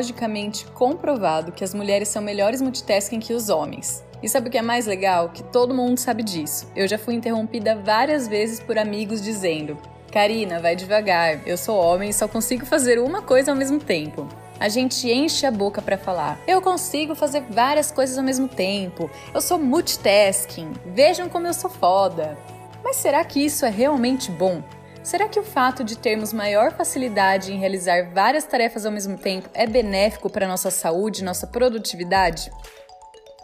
biologicamente comprovado que as mulheres são melhores multitasking que os homens. E sabe o que é mais legal? Que todo mundo sabe disso. Eu já fui interrompida várias vezes por amigos dizendo: Karina, vai devagar, eu sou homem e só consigo fazer uma coisa ao mesmo tempo. A gente enche a boca para falar: eu consigo fazer várias coisas ao mesmo tempo, eu sou multitasking, vejam como eu sou foda. Mas será que isso é realmente bom? Será que o fato de termos maior facilidade em realizar várias tarefas ao mesmo tempo é benéfico para nossa saúde e nossa produtividade?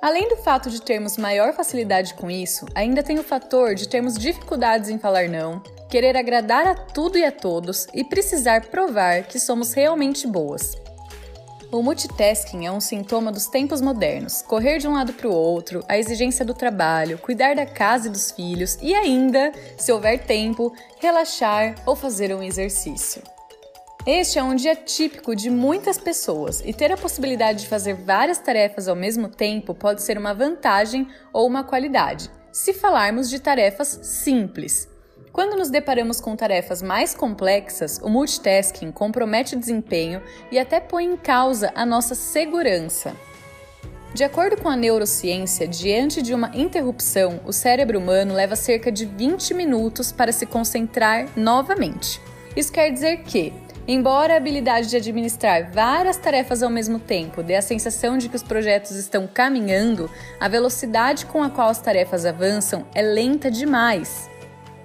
Além do fato de termos maior facilidade com isso, ainda tem o fator de termos dificuldades em falar não, querer agradar a tudo e a todos e precisar provar que somos realmente boas. O multitasking é um sintoma dos tempos modernos. Correr de um lado para o outro, a exigência do trabalho, cuidar da casa e dos filhos e ainda, se houver tempo, relaxar ou fazer um exercício. Este é um dia típico de muitas pessoas e ter a possibilidade de fazer várias tarefas ao mesmo tempo pode ser uma vantagem ou uma qualidade, se falarmos de tarefas simples. Quando nos deparamos com tarefas mais complexas, o multitasking compromete o desempenho e até põe em causa a nossa segurança. De acordo com a neurociência, diante de uma interrupção, o cérebro humano leva cerca de 20 minutos para se concentrar novamente. Isso quer dizer que, embora a habilidade de administrar várias tarefas ao mesmo tempo dê a sensação de que os projetos estão caminhando, a velocidade com a qual as tarefas avançam é lenta demais.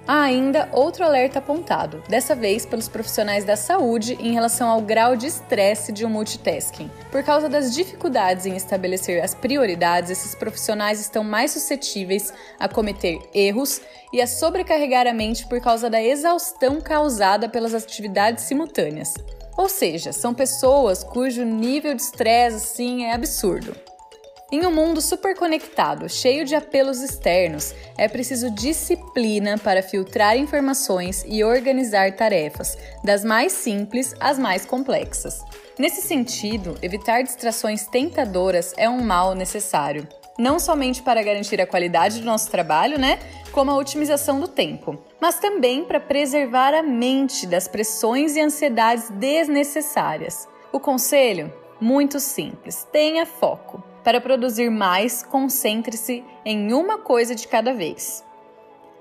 Há ainda outro alerta apontado, dessa vez pelos profissionais da saúde em relação ao grau de estresse de um multitasking. Por causa das dificuldades em estabelecer as prioridades, esses profissionais estão mais suscetíveis a cometer erros e a sobrecarregar a mente por causa da exaustão causada pelas atividades simultâneas. Ou seja, são pessoas cujo nível de estresse assim é absurdo. Em um mundo super conectado, cheio de apelos externos, é preciso disciplina para filtrar informações e organizar tarefas, das mais simples às mais complexas. Nesse sentido, evitar distrações tentadoras é um mal necessário, não somente para garantir a qualidade do nosso trabalho, né, como a otimização do tempo, mas também para preservar a mente das pressões e ansiedades desnecessárias. O conselho? Muito simples: tenha foco. Para produzir mais, concentre-se em uma coisa de cada vez.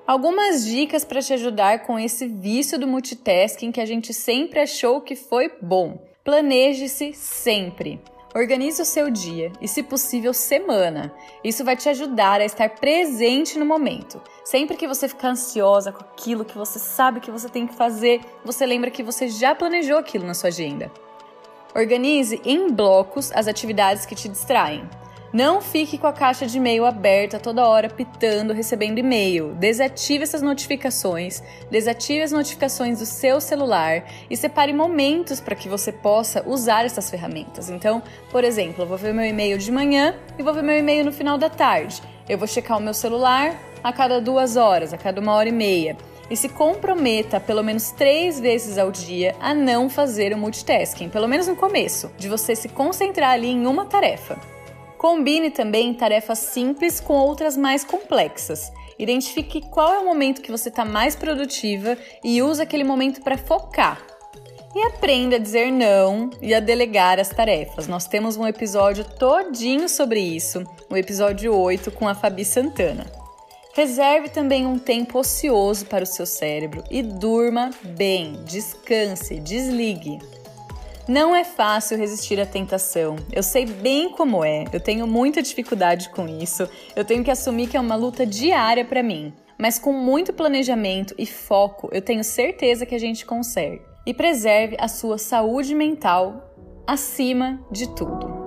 Algumas dicas para te ajudar com esse vício do multitasking que a gente sempre achou que foi bom. Planeje-se sempre. Organize o seu dia e, se possível, semana. Isso vai te ajudar a estar presente no momento. Sempre que você ficar ansiosa com aquilo que você sabe que você tem que fazer, você lembra que você já planejou aquilo na sua agenda. Organize em blocos as atividades que te distraem. Não fique com a caixa de e-mail aberta toda hora pitando, recebendo e-mail. Desative essas notificações, desative as notificações do seu celular e separe momentos para que você possa usar essas ferramentas. Então, por exemplo, eu vou ver meu e-mail de manhã e vou ver meu e-mail no final da tarde. Eu vou checar o meu celular a cada duas horas, a cada uma hora e meia e se comprometa pelo menos três vezes ao dia a não fazer o multitasking, pelo menos no começo, de você se concentrar ali em uma tarefa. Combine também tarefas simples com outras mais complexas. Identifique qual é o momento que você está mais produtiva e use aquele momento para focar. E aprenda a dizer não e a delegar as tarefas. Nós temos um episódio todinho sobre isso, o episódio 8 com a Fabi Santana. Reserve também um tempo ocioso para o seu cérebro e durma bem, descanse, desligue. Não é fácil resistir à tentação. Eu sei bem como é. Eu tenho muita dificuldade com isso. Eu tenho que assumir que é uma luta diária para mim. Mas com muito planejamento e foco, eu tenho certeza que a gente consegue. E preserve a sua saúde mental acima de tudo.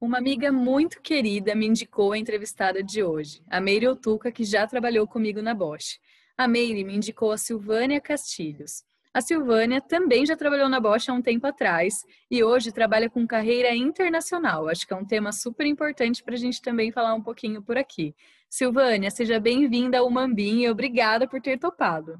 Uma amiga muito querida me indicou a entrevistada de hoje, a Meire Otuca, que já trabalhou comigo na Bosch. A Meire me indicou a Silvânia Castilhos. A Silvânia também já trabalhou na Bosch há um tempo atrás e hoje trabalha com carreira internacional. Acho que é um tema super importante para a gente também falar um pouquinho por aqui. Silvânia, seja bem-vinda ao Mambim e obrigada por ter topado.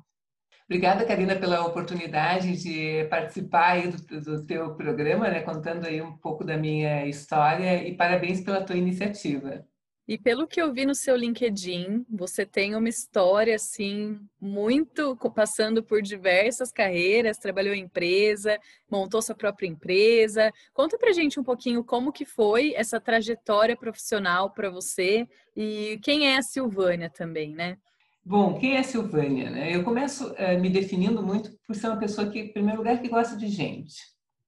Obrigada, Karina, pela oportunidade de participar aí do, do teu programa, né, contando aí um pouco da minha história e parabéns pela tua iniciativa. E pelo que eu vi no seu LinkedIn, você tem uma história assim muito passando por diversas carreiras, trabalhou em empresa, montou sua própria empresa. Conta pra gente um pouquinho como que foi essa trajetória profissional para você e quem é a Silvânia também, né? Bom, quem é Silvânia? Né? Eu começo é, me definindo muito por ser uma pessoa que, em primeiro lugar, que gosta de gente.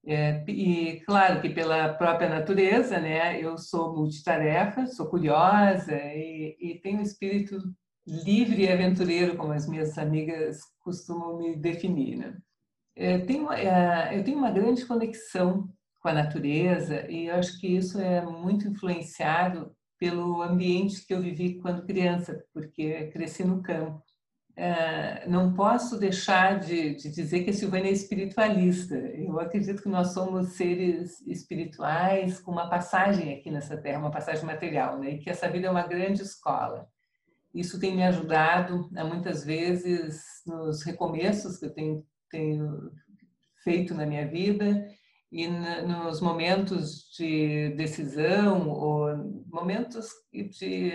É, e claro que pela própria natureza, né, eu sou multitarefa, sou curiosa e, e tenho um espírito livre e aventureiro, como as minhas amigas costumam me definir. Né? É, tenho, é, eu tenho uma grande conexão com a natureza e eu acho que isso é muito influenciado pelo ambiente que eu vivi quando criança, porque cresci no campo. É, não posso deixar de, de, dizer que a Silvânia é espiritualista. Eu acredito que nós somos seres espirituais com uma passagem aqui nessa terra, uma passagem material, né? e que essa vida é uma grande escola. Isso tem me ajudado a muitas vezes nos recomeços que eu tenho, tenho feito na minha vida e nos momentos de decisão ou momentos de,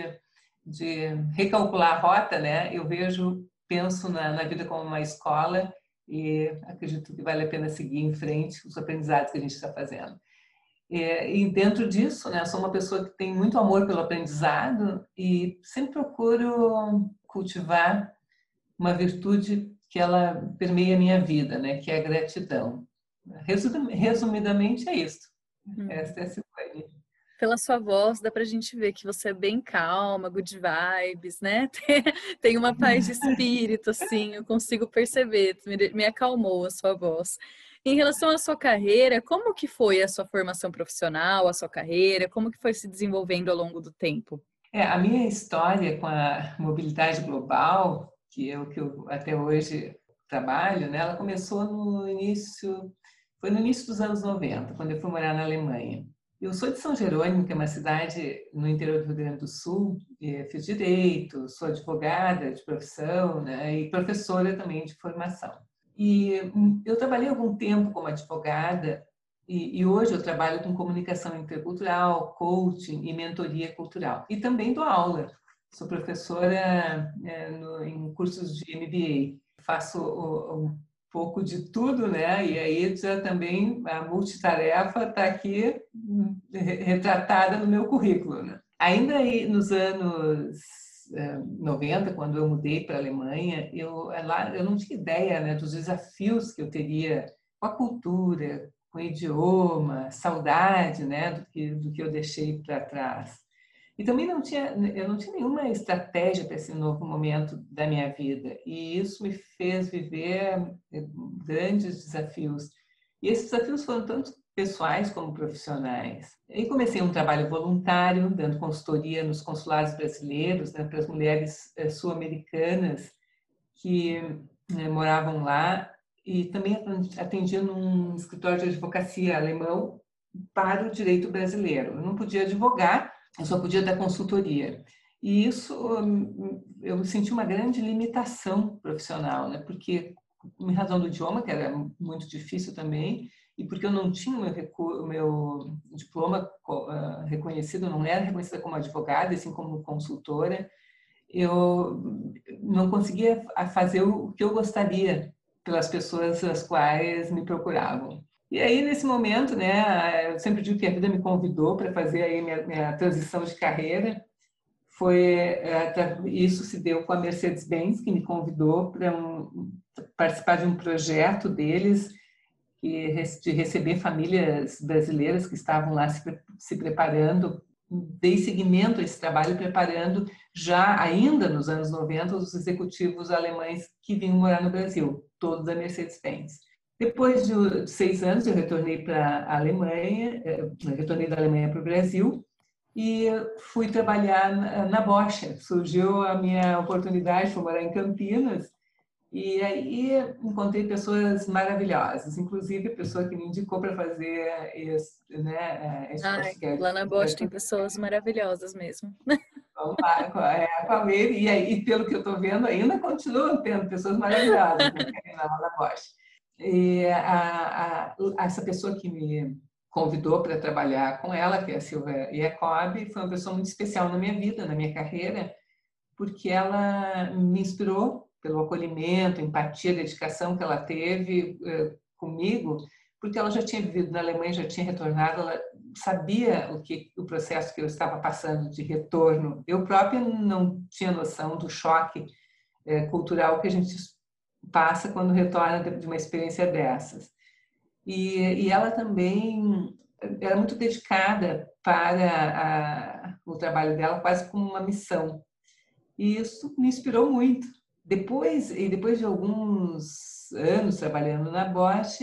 de recalcular a rota, né? Eu vejo penso na, na vida como uma escola e acredito que vale a pena seguir em frente os aprendizados que a gente está fazendo. E, e, dentro disso, né, sou uma pessoa que tem muito amor pelo aprendizado e sempre procuro cultivar uma virtude que ela permeia a minha vida, né, que é a gratidão. Resumidamente é isso. Hum. Essa é a pela sua voz, dá pra gente ver que você é bem calma, good vibes, né? Tem uma paz de espírito, assim, eu consigo perceber, me acalmou a sua voz. Em relação à sua carreira, como que foi a sua formação profissional, a sua carreira, como que foi se desenvolvendo ao longo do tempo? É, a minha história com a mobilidade global, que é o que eu até hoje trabalho, né, ela começou no início, foi no início dos anos 90, quando eu fui morar na Alemanha. Eu sou de São Jerônimo, que é uma cidade no interior do Rio Grande do Sul, fiz direito, sou advogada de profissão né, e professora também de formação. E hum, eu trabalhei algum tempo como advogada e, e, hoje eu trabalho com comunicação intercultural, coaching e mentoria cultural. E também dou aula. Sou professora é, no, em cursos de MBA. Faço o, pouco de tudo, né? E aí já também a multitarefa está aqui hum, retratada no meu currículo, né? Ainda aí nos anos 90, eh, quando eu mudei para a Alemanha, eu eh, lá eu não tinha ideia, né, dos desafios que eu teria com a cultura, com o idioma, saudade, né, do que do que eu deixei para trás. E também não tinha, eu não tinha nenhuma estratégia para esse novo momento da minha vida. E isso me fez viver eh, grandes desafios. E esses desafios foram tanto pessoais como profissionais. E comecei um trabalho voluntário, dando consultoria nos consulados brasileiros, né, para as mulheres eh, sul-americanas que né, moravam lá. E também atendia num escritório de advocacia alemão para o direito brasileiro. Eu não podia advogar, eu só podia dar consultoria. E isso eu senti uma grande limitação profissional, né? Porque em razão do idioma, que era muito difícil também, e porque eu não tinha meu, meu diploma uh, reconhecido, não era reconhecida como advogada, assim como consultora, eu não conseguia fazer o que eu gostaria pelas pessoas as quais me procuravam. E aí, nesse momento, né, eu sempre digo que a vida me convidou para fazer aí minha, minha transição de carreira. Foi é, isso se deu com a Mercedes-Benz, que me convidou para um, participar de um projeto deles que de receber famílias brasileiras que estavam lá se, se preparando. Dei seguimento a esse trabalho, preparando já ainda nos anos 90 os executivos alemães que vinham morar no Brasil, todos da Mercedes-Benz. Depois de seis anos, eu retornei para a Alemanha, eh, retornei da Alemanha para o Brasil e fui trabalhar na Bosch. Surgiu a minha oportunidade, fui morar em Campinas e aí encontrei pessoas maravilhosas, inclusive a pessoa que me indicou para fazer esse, né, esse Ai, podcast. Lá na Bosch tem pessoas maravilhosas mesmo. Vamos lá, é, com a Meire, e aí, pelo que eu estou vendo, ainda continuam tendo pessoas maravilhosas lá na Bosch. E a, a, essa pessoa que me convidou para trabalhar com ela, que é a Silvia Jacob, foi uma pessoa muito especial na minha vida, na minha carreira, porque ela me inspirou pelo acolhimento, empatia, dedicação que ela teve eh, comigo, porque ela já tinha vivido na Alemanha, já tinha retornado, ela sabia o que o processo que eu estava passando de retorno. Eu própria não tinha noção do choque eh, cultural que a gente passa quando retorna de uma experiência dessas. E, e ela também era muito dedicada para a, o trabalho dela, quase como uma missão. E isso me inspirou muito. Depois, e depois de alguns anos trabalhando na Bosch,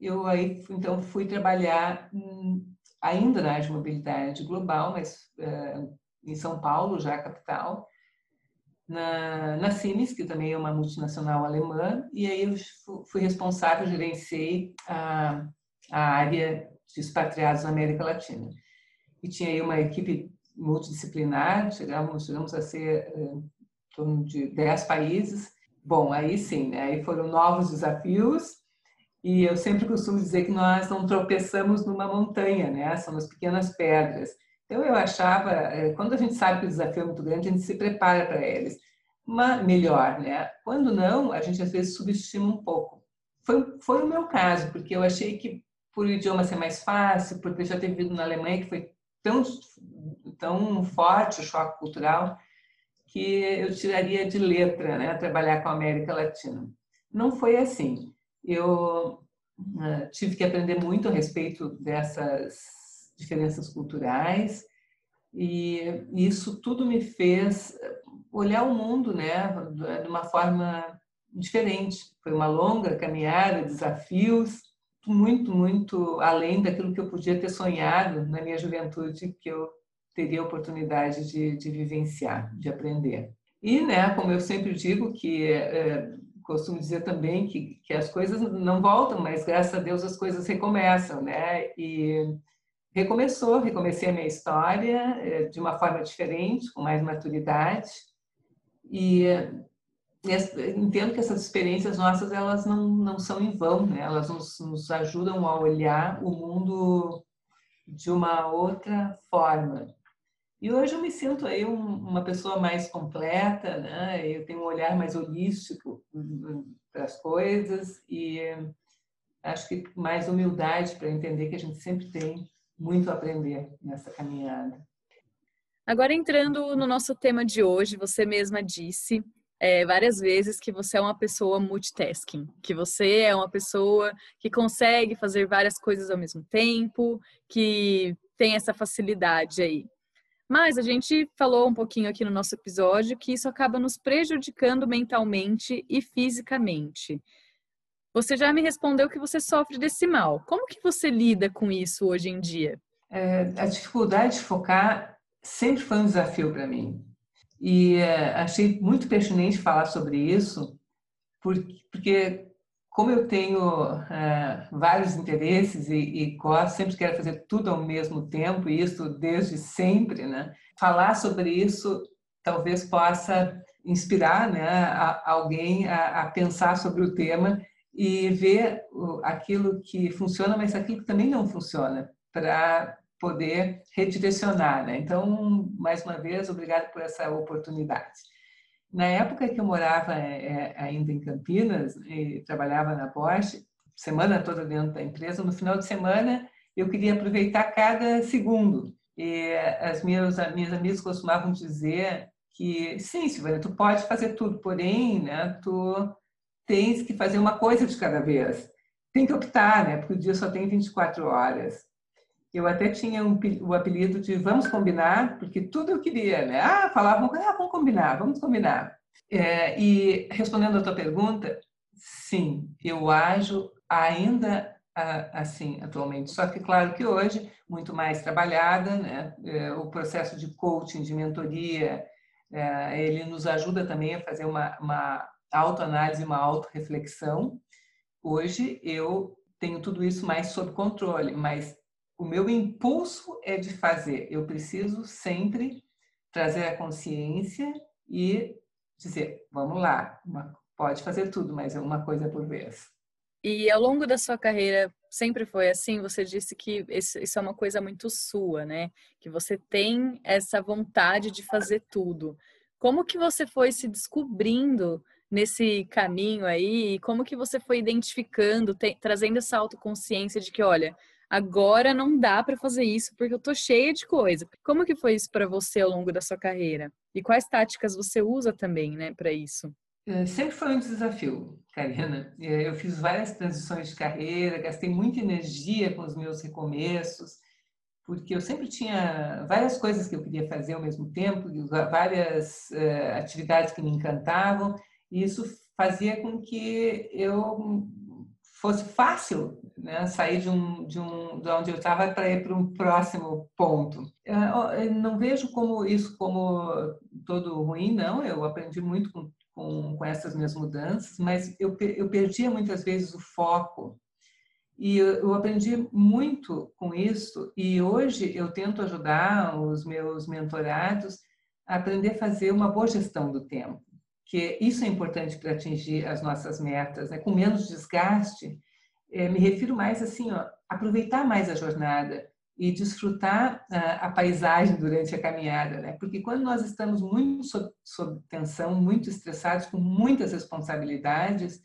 eu aí então fui trabalhar ainda na área de mobilidade global, mas uh, em São Paulo, já capital, na, na Siemens, que também é uma multinacional alemã, e aí eu fui responsável, gerenciei a, a área de expatriados na América Latina. E tinha aí uma equipe multidisciplinar, chegamos, chegamos a ser uh, torno de 10 países. Bom, aí sim, né? aí foram novos desafios e eu sempre costumo dizer que nós não tropeçamos numa montanha, né? São as pequenas pedras. Então eu achava, eh, quando a gente sabe que o desafio é muito grande, a gente se prepara para eles. Mas melhor, né? Quando não, a gente às vezes subestima um pouco. Foi, foi o meu caso, porque eu achei que por o idioma ser mais fácil, porque eu já ter vivido na Alemanha, que foi tão, tão forte o choque cultural, que eu tiraria de letra, né, trabalhar com a América Latina. Não foi assim. Eu uh, tive que aprender muito a respeito dessas diferenças culturais e isso tudo me fez olhar o mundo, né, de uma forma diferente. Foi uma longa caminhada, desafios, muito, muito além daquilo que eu podia ter sonhado na minha juventude, que eu teria a oportunidade de, de vivenciar, de aprender. E, né, como eu sempre digo, que é, costumo dizer também que, que as coisas não voltam, mas graças a Deus as coisas recomeçam, né? E recomeçou, recomecei a minha história é, de uma forma diferente, com mais maturidade. E, entendo que essas experiências nossas elas não, não são em vão, né? Elas nos, nos ajudam a olhar o mundo de uma outra forma. E hoje eu me sinto aí uma pessoa mais completa, né? Eu tenho um olhar mais holístico para as coisas e acho que mais humildade para entender que a gente sempre tem muito a aprender nessa caminhada. Agora entrando no nosso tema de hoje, você mesma disse é, várias vezes que você é uma pessoa multitasking, que você é uma pessoa que consegue fazer várias coisas ao mesmo tempo, que tem essa facilidade aí. Mas a gente falou um pouquinho aqui no nosso episódio que isso acaba nos prejudicando mentalmente e fisicamente. Você já me respondeu que você sofre desse mal. Como que você lida com isso hoje em dia? É, a dificuldade de focar sempre foi um desafio para mim. E é, achei muito pertinente falar sobre isso, porque, porque como eu tenho é, vários interesses e, e gosto, sempre quero fazer tudo ao mesmo tempo, e isso desde sempre, né? Falar sobre isso talvez possa inspirar né, a, alguém a, a, pensar sobre o tema e ver aquilo que funciona, mas aquilo que também não funciona, para poder redirecionar. Né? Então, mais uma vez, obrigado por essa oportunidade. Na época que eu morava é, é, ainda em Campinas e trabalhava na Bosch, semana toda dentro da empresa, no final de semana eu queria aproveitar cada segundo. E as minhas, minhas amigas costumavam dizer que, sim, Silvana, tu pode fazer tudo, porém, né, tu tens que fazer uma coisa de cada vez. Tem que optar, né, porque o dia só tem 24 horas. Eu até tinha um, o apelido de vamos combinar, porque tudo eu queria, né? Ah, falavam, ah, vamos combinar, vamos combinar. É, e respondendo a tua pergunta, sim, eu ajo ainda assim atualmente. Só que, claro que hoje, muito mais trabalhada, né? É, o processo de coaching, de mentoria, é, ele nos ajuda também a fazer uma, uma autoanálise, uma autorreflexão. Hoje eu tenho tudo isso mais sob controle, mas o meu impulso é de fazer. Eu preciso sempre trazer a consciência e dizer, vamos lá, pode fazer tudo, mas é uma coisa por vez. E ao longo da sua carreira sempre foi assim? Você disse que isso é uma coisa muito sua, né? Que você tem essa vontade de fazer tudo. Como que você foi se descobrindo nesse caminho aí? Como que você foi identificando, te, trazendo essa autoconsciência de que, olha, agora não dá para fazer isso porque eu tô cheia de coisa. Como que foi isso para você ao longo da sua carreira? E quais táticas você usa também, né, para isso? É, sempre foi um desafio, Karina. É, eu fiz várias transições de carreira, gastei muita energia com os meus recomeços, porque eu sempre tinha várias coisas que eu queria fazer ao mesmo tempo, várias uh, atividades que me encantavam, e isso fazia com que eu fosse fácil né, sair de, um, de, um, de onde eu estava para ir para um próximo ponto. Eu não vejo como isso como todo ruim, não. Eu aprendi muito com, com, com essas minhas mudanças, mas eu, eu perdia muitas vezes o foco. E eu, eu aprendi muito com isso, e hoje eu tento ajudar os meus mentorados a aprender a fazer uma boa gestão do tempo que isso é importante para atingir as nossas metas, né? com menos desgaste. É, me refiro mais assim, ó, aproveitar mais a jornada e desfrutar a, a paisagem durante a caminhada, né? Porque quando nós estamos muito sob, sob tensão, muito estressados, com muitas responsabilidades,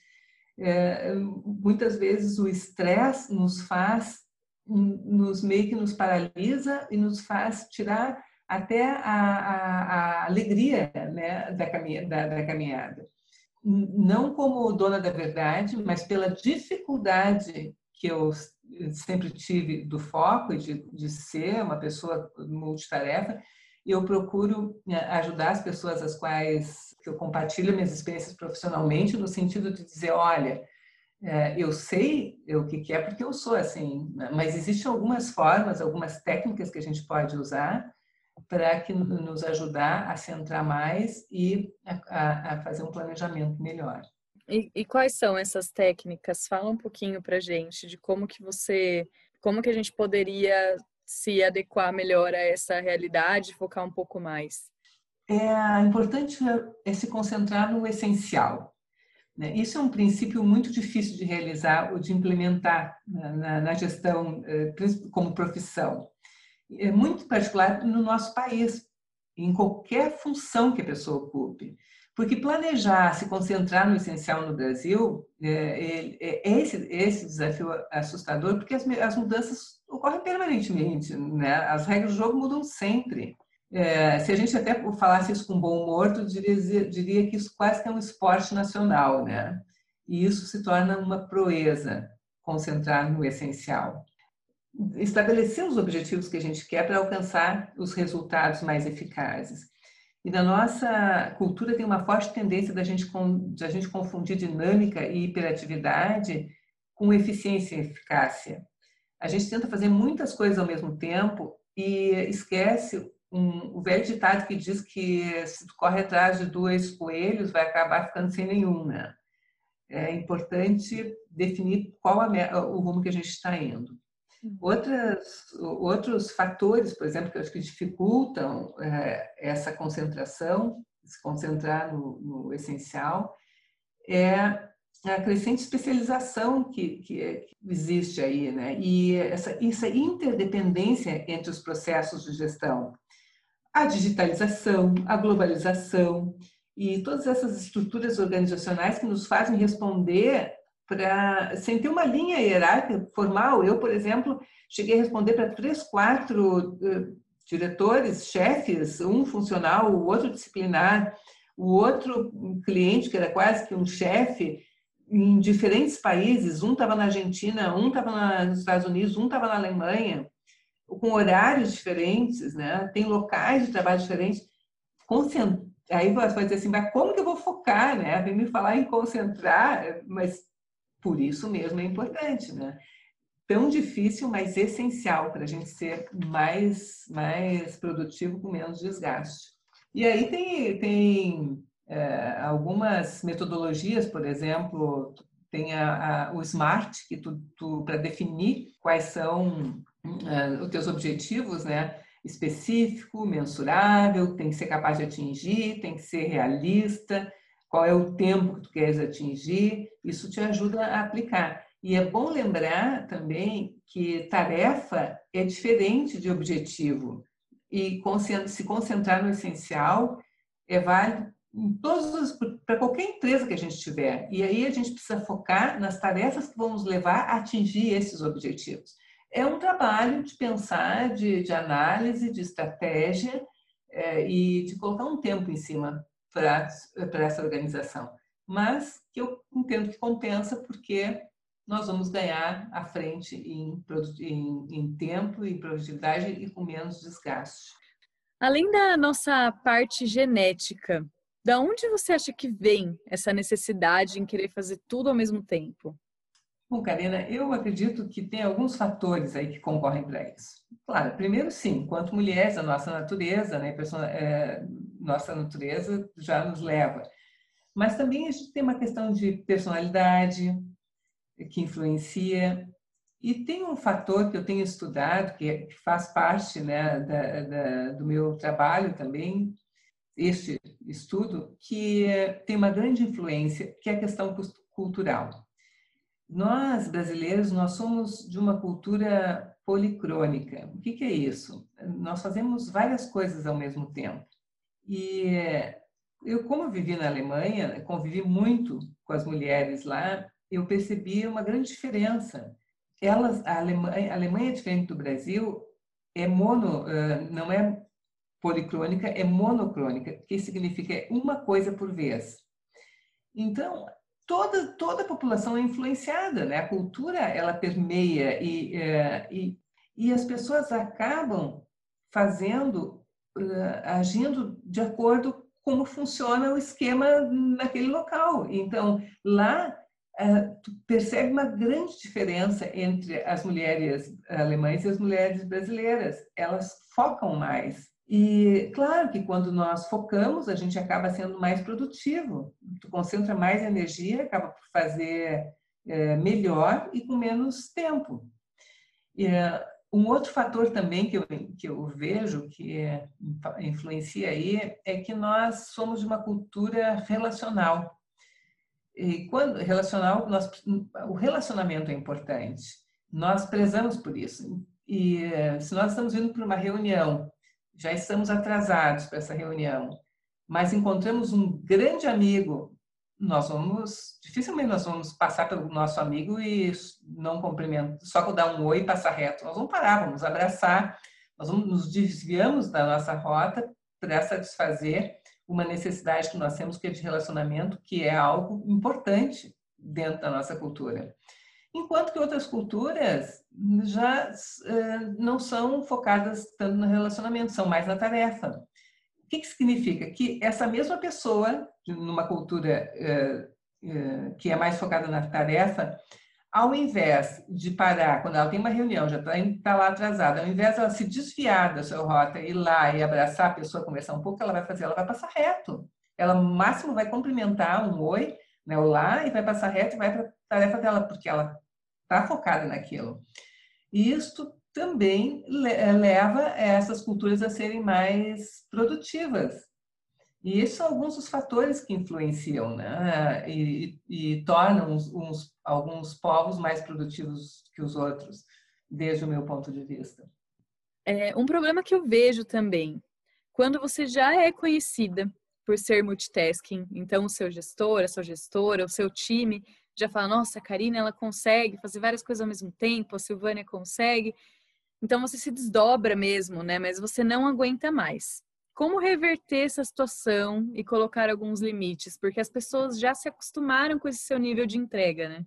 é, muitas vezes o estresse nos faz, nos meio que nos paralisa e nos faz tirar até a, a, a alegria né, da, caminha, da, da caminhada. Não como dona da verdade, mas pela dificuldade que eu sempre tive do foco e de, de ser uma pessoa multitarefa, eu procuro né, ajudar as pessoas às quais eu compartilho minhas experiências profissionalmente, no sentido de dizer, olha, é, eu sei o que é porque eu sou assim, mas existem algumas formas, algumas técnicas que a gente pode usar para que nos ajudar a centrar mais e a, a fazer um planejamento melhor. E, e, quais são essas técnicas? Fala um pouquinho para gente de como que você, como que a gente poderia se adequar melhor a essa realidade, focar um pouco mais. É importante é se concentrar no essencial. Né? Isso é um princípio muito difícil de realizar ou de implementar na, na gestão eh, como profissão é muito particular no nosso país, em qualquer função que a pessoa ocupe. Porque planejar, se concentrar no essencial no Brasil, é, é, é esse, esse desafio assustador, porque as, as mudanças ocorrem permanentemente, né? as regras do jogo mudam sempre. É, se a gente até falasse isso com bom humor, tu diria, diria que isso quase que é um esporte nacional, né? E isso se torna uma proeza, concentrar no essencial estabelecer os objetivos que a gente quer para alcançar os resultados mais eficazes. E na nossa cultura tem uma forte tendência da gente, de a gente confundir dinâmica e hiperatividade com eficiência e eficácia. A gente tenta fazer muitas coisas ao mesmo tempo e esquece um, o velho ditado que diz que se tu corre atrás de dois coelhos, vai acabar ficando sem nenhum, né? É importante definir qual a, o rumo que a gente está indo. Outras, outros fatores, por exemplo, que eu acho que dificultam é, essa concentração, se concentrar no, no, essencial, é a crescente especialização que, que, que, existe aí, né? E essa, essa interdependência entre os processos de gestão, a digitalização, a globalização e todas essas estruturas organizacionais que nos fazem responder para sem ter uma linha hierárquica formal. Eu, por exemplo, cheguei a responder para três, quatro uh, diretores, chefes, um funcional, o outro disciplinar, o outro cliente que era quase que um chefe em diferentes países. Um estava na Argentina, um estava nos Estados Unidos, um estava na Alemanha, com horários diferentes, né? Tem locais de trabalho diferentes. Aí você vai dizer assim, mas como que eu vou focar, né? Vem me falar em concentrar, mas por isso mesmo é importante, né? tão difícil, mas essencial para a gente ser mais, mais produtivo com menos desgaste. E aí tem, tem é, algumas metodologias, por exemplo, tem a, a, o SMART, que tu, tu para definir quais são uh, os teus objetivos, né? Específico, mensurável, tem que ser capaz de atingir, tem que ser realista, qual é o tempo que tu queres atingir, isso te ajuda a aplicar. E é bom lembrar também que tarefa é diferente de objetivo. E se concentrar no essencial é válido para qualquer empresa que a gente tiver. E aí a gente precisa focar nas tarefas que vão nos levar a atingir esses objetivos. É um trabalho de pensar, de, de análise, de estratégia é, e de colocar um tempo em cima para essa organização. Mas que eu entendo que compensa porque nós vamos ganhar à frente em, em, em tempo e produtividade e com menos desgaste. Além da nossa parte genética, da onde você acha que vem essa necessidade em querer fazer tudo ao mesmo tempo? Bom, Karina, eu acredito que tem alguns fatores aí que concorrem para isso. Claro, primeiro sim, enquanto mulheres, a nossa natureza, né, é, nossa natureza já nos leva. Mas também a gente tem uma questão de personalidade que influencia. E tem um fator que eu tenho estudado, que, é, faz parte né, da, da, do meu trabalho também, este estudo, que tem uma grande influência, que é a questão cultural. Nós, brasileiros, nós somos de uma cultura policrônica. O que, que é isso? Nós fazemos várias coisas ao mesmo tempo. E eu, como vivi na Alemanha, convivi muito com as mulheres lá, eu percebi uma grande diferença. Elas, a Alemanha, a Alemanha diferente do Brasil, é mono, não é policrônica é monocrônica, que significa uma coisa por vez. Então, toda, toda a população é influenciada, né? A cultura, ela permeia e, é, e, e as pessoas acabam fazendo, agindo de acordo como funciona o esquema naquele local. Então, lá é, tu percebe uma grande diferença entre as mulheres alemãs e as mulheres brasileiras. Elas focam mais e claro que quando nós focamos, a gente acaba sendo mais produtivo. Tu concentra mais energia, acaba por fazer é, melhor e com menos tempo. Um outro fator também que eu, que eu vejo que é, influencia aí é que nós somos de uma cultura relacional. E quando relacional, nós, o relacionamento é importante. Nós prezamos por isso. E é, se nós estamos indo para uma reunião já estamos atrasados para essa reunião, mas encontramos um grande amigo, nós vamos, dificilmente nós vamos passar pelo nosso amigo e não cumprimentar, só dar um oi e passar reto. Nós vamos parar, vamos abraçar, nós vamos, nos desviamos da nossa rota para satisfazer uma necessidade que nós temos que é de relacionamento, que é algo importante dentro da nossa cultura enquanto que outras culturas já uh, não são focadas tanto no relacionamento, são mais na tarefa. O que, que significa? Que essa mesma pessoa, numa cultura uh, uh, que é mais focada na tarefa, ao invés de parar, quando ela tem uma reunião, já está tá lá atrasada, ao invés de ela se desviar da sua rota, ir lá e abraçar a pessoa, conversar um pouco, ela vai fazer? Ela vai passar reto. Ela, no máximo, vai cumprimentar um oi, né, olá, e vai passar reto e vai para a tarefa dela, porque ela está focada naquilo. E isto também eh, leva essas culturas a serem mais produtivas. E esses são alguns dos fatores que influenciam né? e, e tornam uns, uns, alguns povos mais produtivos que os outros, desde o meu ponto de vista. É, um problema que eu vejo também, quando você já é conhecida por ser multitasking, então o seu gestor, a sua gestora, o seu time já fala, nossa, a Karina, ela consegue fazer várias coisas ao mesmo tempo, a Silvânia consegue. Então você se desdobra mesmo, né? Mas você não aguenta mais. Como reverter essa situação e colocar alguns limites? Porque as pessoas já se acostumaram com esse seu nível de entrega, né?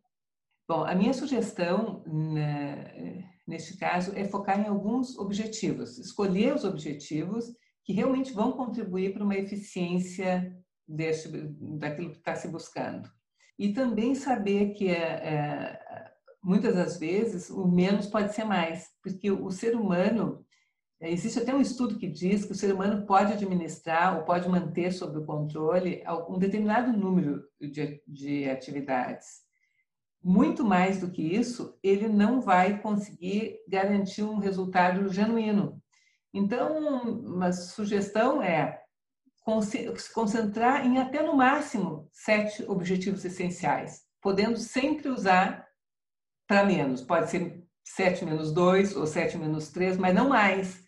Bom, a minha sugestão né, neste caso é focar em alguns objetivos, escolher os objetivos que realmente vão contribuir para uma eficiência desse, daquilo que está se buscando. E também saber que é, é, muitas das vezes o menos pode ser mais, porque o ser humano é, existe até um estudo que diz que o ser humano pode administrar ou pode manter sob o controle um determinado número de, de atividades. Muito mais do que isso, ele não vai conseguir garantir um resultado genuíno. Então, uma sugestão é se concentrar em até no máximo sete objetivos essenciais, podendo sempre usar para menos. Pode ser 7 menos 2 ou 7 menos 3, mas não mais.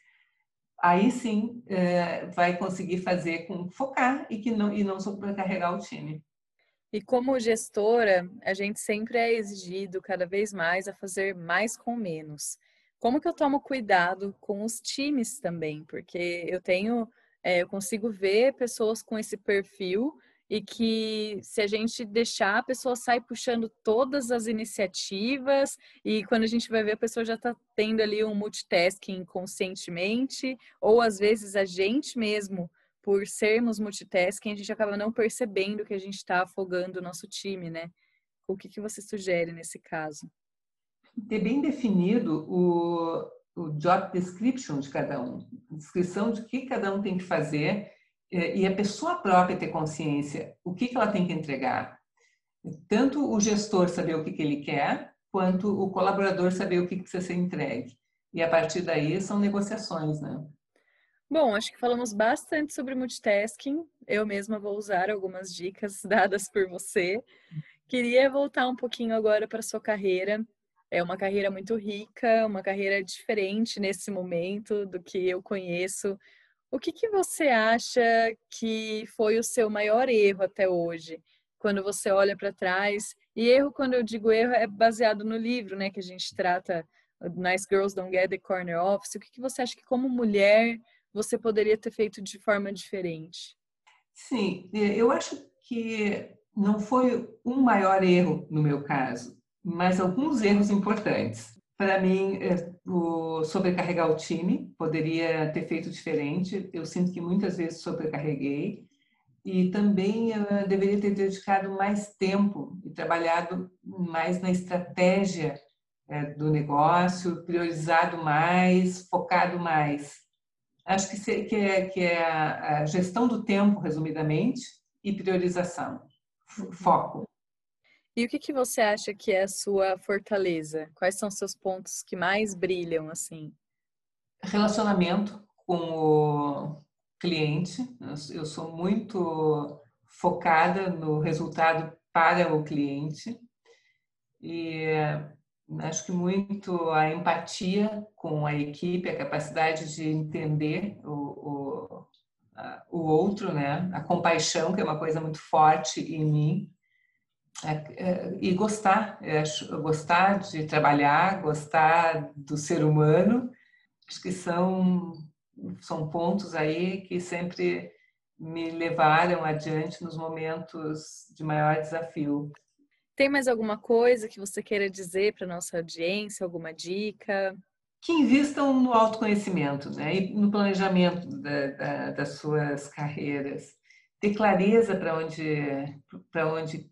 Aí sim é, vai conseguir fazer com focar e que não e não sobrecarregar o time. E como gestora, a gente sempre é exigido cada vez mais a fazer mais com menos. Como que eu tomo cuidado com os times também? Porque eu tenho, é, eu consigo ver pessoas com esse perfil e que se a gente deixar, a pessoa sai puxando todas as iniciativas e quando a gente vai ver, a pessoa já está tendo ali um multitasking conscientemente, ou às vezes a gente mesmo, por sermos multitasking, a gente acaba não percebendo que a gente está afogando o nosso time, né? O que, que você sugere nesse caso? Ter bem definido o, o job description de cada um, descrição de que cada um tem que fazer e a pessoa própria ter consciência o que, que ela tem que entregar. Tanto o gestor saber o que, que ele quer, quanto o colaborador saber o que, que precisa ser entregue. E a partir daí são negociações, né? Bom, acho que falamos bastante sobre multitasking. Eu mesma vou usar algumas dicas dadas por você. Queria voltar um pouquinho agora para sua carreira. É uma carreira muito rica, uma carreira diferente nesse momento do que eu conheço o que, que você acha que foi o seu maior erro até hoje? Quando você olha para trás, e erro, quando eu digo erro, é baseado no livro, né, que a gente trata, Nice Girls Don't Get the Corner Office. O que, que você acha que, como mulher, você poderia ter feito de forma diferente? Sim, eu acho que não foi um maior erro no meu caso, mas alguns erros importantes. Para mim, é, o sobrecarregar o time poderia ter feito diferente. Eu sinto que muitas vezes sobrecarreguei e também eu deveria ter dedicado mais tempo e trabalhado mais na estratégia é, do negócio, priorizado mais, focado mais. Acho que, que, é, que é a gestão do tempo, resumidamente, e priorização, foco. E o que, que você acha que é a sua fortaleza? Quais são seus pontos que mais brilham assim? Relacionamento com o cliente. Eu sou muito focada no resultado para o cliente e acho que muito a empatia com a equipe, a capacidade de entender o, o, o outro, né? A compaixão, que é uma coisa muito forte em mim e gostar, gostar de trabalhar, gostar do ser humano, acho que são, são pontos aí que sempre me levaram adiante nos momentos de maior desafio. Tem mais alguma coisa que você queira dizer para nossa audiência, alguma dica? Que invistam no autoconhecimento né? e no planejamento da, da, das suas carreiras. Ter clareza para onde, para onde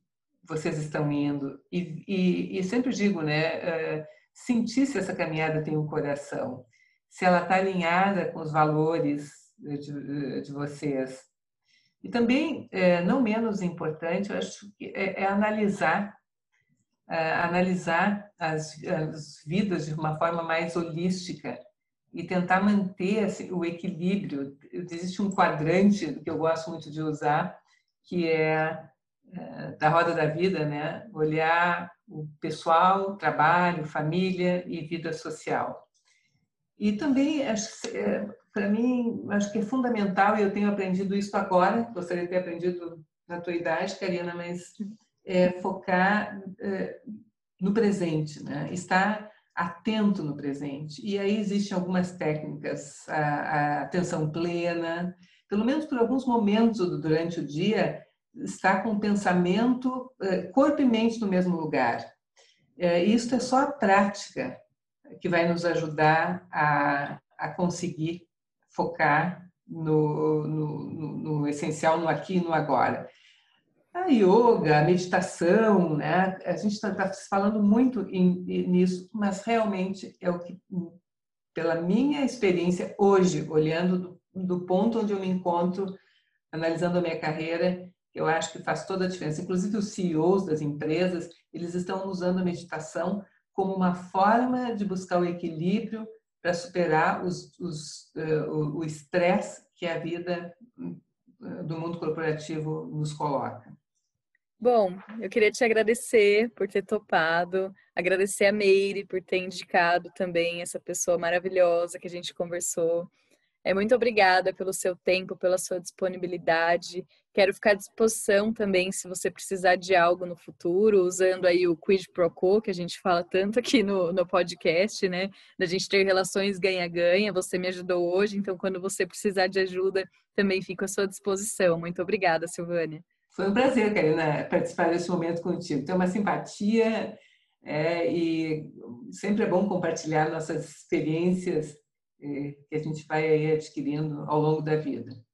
vocês estão indo. E, e, e sempre digo, né, uh, sentir se essa caminhada tem um coração, se ela está alinhada com os valores de, de vocês. E também, é, não menos importante, eu acho que é, é analisar, é, analisar as, as, vidas de uma forma mais holística e tentar manter assim, o equilíbrio. Existe um quadrante que eu gosto muito de usar, que é da roda da vida, né? Olhar o pessoal, trabalho, família e vida social. E também, eh, para mim, acho que é fundamental, e eu tenho aprendido isso agora, gostaria de ter aprendido na tua idade, Karina, mas é focar no presente, né? estar atento no presente. E aí existem algumas técnicas, a, a atenção plena, pelo menos por alguns momentos durante o dia, estar com o pensamento, eh, corpo e mente no mesmo lugar. Eh, isso é só a prática que vai nos ajudar a, a conseguir focar no, no, no, no essencial, no aqui e no agora. A yoga, a meditação, né? A gente está tá falando muito em, nisso, mas realmente é o que, pela minha experiência hoje, olhando do, do ponto onde eu me encontro, analisando a minha carreira, eu acho que faz toda a diferença. Inclusive os CEOs das empresas, eles estão usando a meditação como uma forma de buscar o equilíbrio para superar os, os, uh, o estresse que a vida uh, do mundo corporativo nos coloca. Bom, eu queria te agradecer por ter topado, agradecer a Meire por ter indicado também essa pessoa maravilhosa que a gente conversou. É, muito obrigada pelo seu tempo, pela sua disponibilidade. Quero ficar à disposição também se você precisar de algo no futuro, usando aí o Quid Pro Quo, que a gente fala tanto aqui no, no podcast, né? Da gente ter relações ganha-ganha. Você me ajudou hoje, então quando você precisar de ajuda, também fico à sua disposição. Muito obrigada, Silvânia. Foi um prazer, Karina, participar desse momento contigo. Tem uma simpatia é, e sempre é bom compartilhar nossas experiências que a gente vai adquirindo ao longo da vida.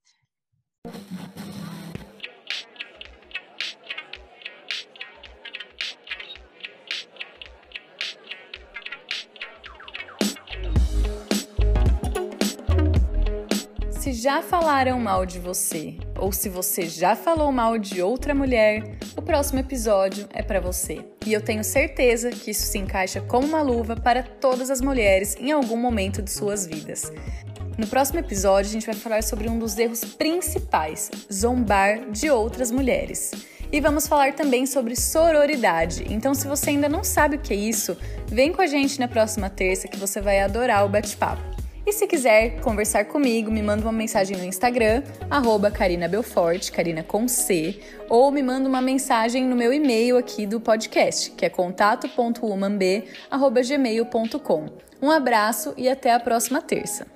Já falaram mal de você ou se você já falou mal de outra mulher, o próximo episódio é para você. E eu tenho certeza que isso se encaixa como uma luva para todas as mulheres em algum momento de suas vidas. No próximo episódio, a gente vai falar sobre um dos erros principais: zombar de outras mulheres. E vamos falar também sobre sororidade. Então, se você ainda não sabe o que é isso, vem com a gente na próxima terça que você vai adorar o bate-papo. E se quiser conversar comigo, me manda uma mensagem no Instagram, arroba Carina Belfort, com C, ou me manda uma mensagem no meu e-mail aqui do podcast, que é contato.umanb.gmail.com. Um abraço e até a próxima terça.